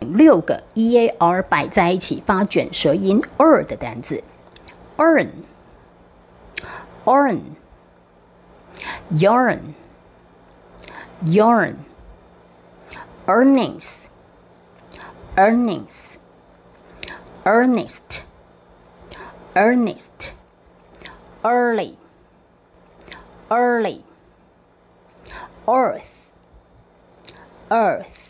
六个 e a r 摆在一起发卷舌音 er 的单字，earn。Orn, yarn, yarn, earnings, earnings, earnest, earnest, early, early, earth, earth,